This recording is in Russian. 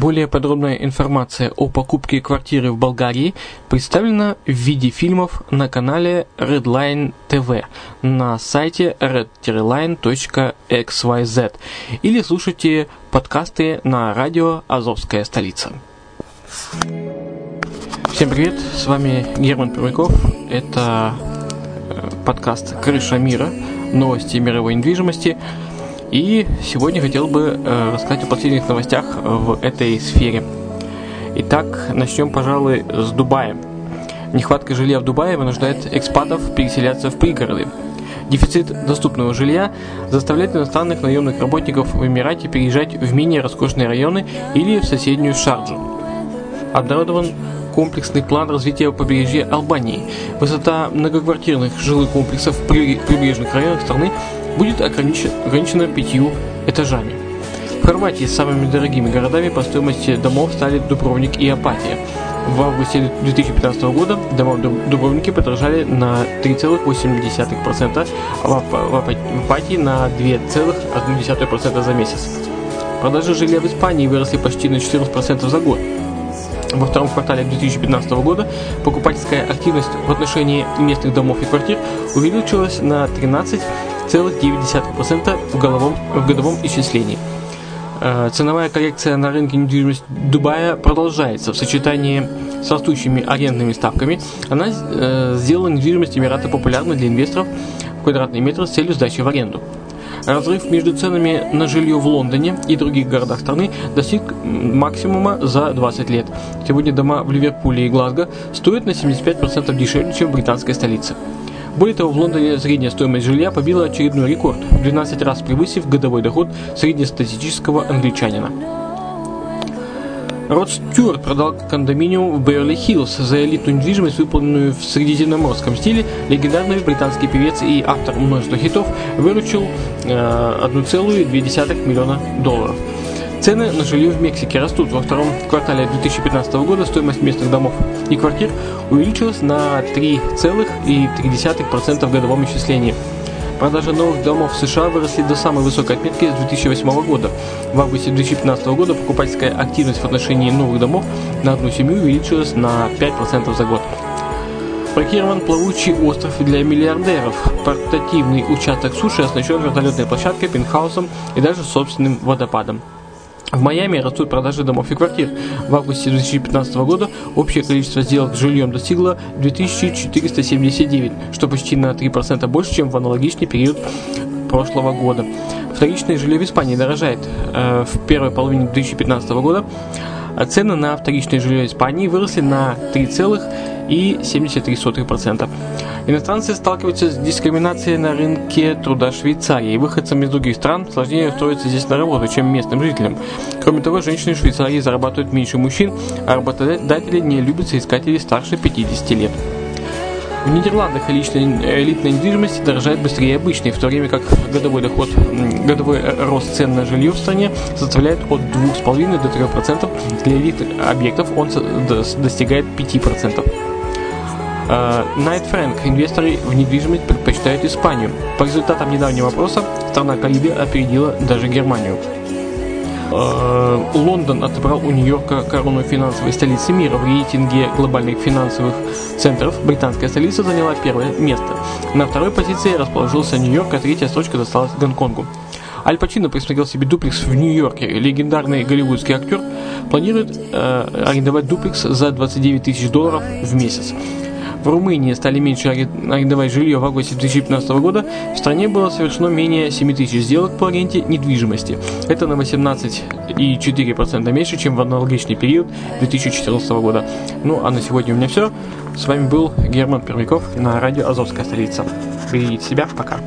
Более подробная информация о покупке квартиры в Болгарии представлена в виде фильмов на канале Redline TV на сайте red-line.xyz или слушайте подкасты на радио «Азовская столица». Всем привет, с вами Герман Пермяков. Это э, подкаст «Крыша мира», новости мировой недвижимости – и сегодня хотел бы э, рассказать о последних новостях в этой сфере. Итак, начнем, пожалуй, с Дубая. Нехватка жилья в Дубае вынуждает экспатов переселяться в пригороды. Дефицит доступного жилья заставляет иностранных наемных работников в Эмирате переезжать в менее роскошные районы или в соседнюю Шарджу. Обнародован комплексный план развития побережья Албании. Высота многоквартирных жилых комплексов в прибрежных районах страны будет ограничена пятью этажами. В Хорватии самыми дорогими городами по стоимости домов стали Дубровник и Апатия. В августе 2015 года дома в Дубровнике подорожали на 3,8%, а в Апатии на 2,1% за месяц. Продажи жилья в Испании выросли почти на 14% за год. Во втором квартале 2015 года покупательская активность в отношении местных домов и квартир увеличилась на 13 0,9% в, головом, в годовом исчислении. Э, ценовая коррекция на рынке недвижимости Дубая продолжается в сочетании с растущими арендными ставками. Она э, сделала недвижимость Эмирата популярной для инвесторов в квадратный метр с целью сдачи в аренду. Разрыв между ценами на жилье в Лондоне и других городах страны достиг максимума за 20 лет. Сегодня дома в Ливерпуле и Глазго стоят на 75% дешевле, чем в британской столице. Более того, в Лондоне средняя стоимость жилья побила очередной рекорд, в 12 раз превысив годовой доход среднестатистического англичанина. Род Стюарт продал кондоминиум в Беверли-Хиллз за элитную недвижимость, выполненную в средиземноморском стиле. Легендарный британский певец и автор множества хитов выручил э, 1,2 миллиона долларов. Цены на жилье в Мексике растут. Во втором квартале 2015 года стоимость местных домов и квартир увеличилась на 3,3% в годовом исчислении. Продажи новых домов в США выросли до самой высокой отметки с 2008 года. В августе 2015 года покупательская активность в отношении новых домов на одну семью увеличилась на 5% за год. Спроектирован плавучий остров для миллиардеров. Портативный участок суши оснащен вертолетной площадкой, пентхаусом и даже собственным водопадом. В Майами растут продажи домов и квартир. В августе 2015 года общее количество сделок с жильем достигло 2479, что почти на 3% больше, чем в аналогичный период прошлого года. Вторичное жилье в Испании дорожает. Э, в первой половине 2015 года цены на вторичное жилье Испании выросли на 3,73%. Иностранцы сталкиваются с дискриминацией на рынке труда Швейцарии. Выходцам из других стран сложнее устроиться здесь на работу, чем местным жителям. Кроме того, женщины в Швейцарии зарабатывают меньше мужчин, а работодатели не любят соискателей старше 50 лет. В Нидерландах элитная, элитная недвижимость дорожает быстрее обычной, в то время как годовой доход, годовой рост цен на жилье в стране составляет от 2,5 до 3%. Для элитных объектов он достигает 5%. Найт Фрэнк. Инвесторы в недвижимость предпочитают Испанию. По результатам недавнего опроса страна Карибы опередила даже Германию. Э, Лондон отобрал у Нью-Йорка корону финансовой столицы мира. В рейтинге глобальных финансовых центров британская столица заняла первое место. На второй позиции расположился Нью-Йорк, а третья строчка досталась Гонконгу. Аль Пачино присмотрел себе дуплекс в Нью-Йорке. Легендарный голливудский актер планирует э, арендовать дуплекс за 29 тысяч долларов в месяц. В Румынии стали меньше арендовать жилье в августе 2015 года. В стране было совершено менее 7 тысяч сделок по аренде недвижимости. Это на 18,4% меньше, чем в аналогичный период 2014 года. Ну, а на сегодня у меня все. С вами был Герман Пермяков на радио «Азовская столица». Берегите себя, пока.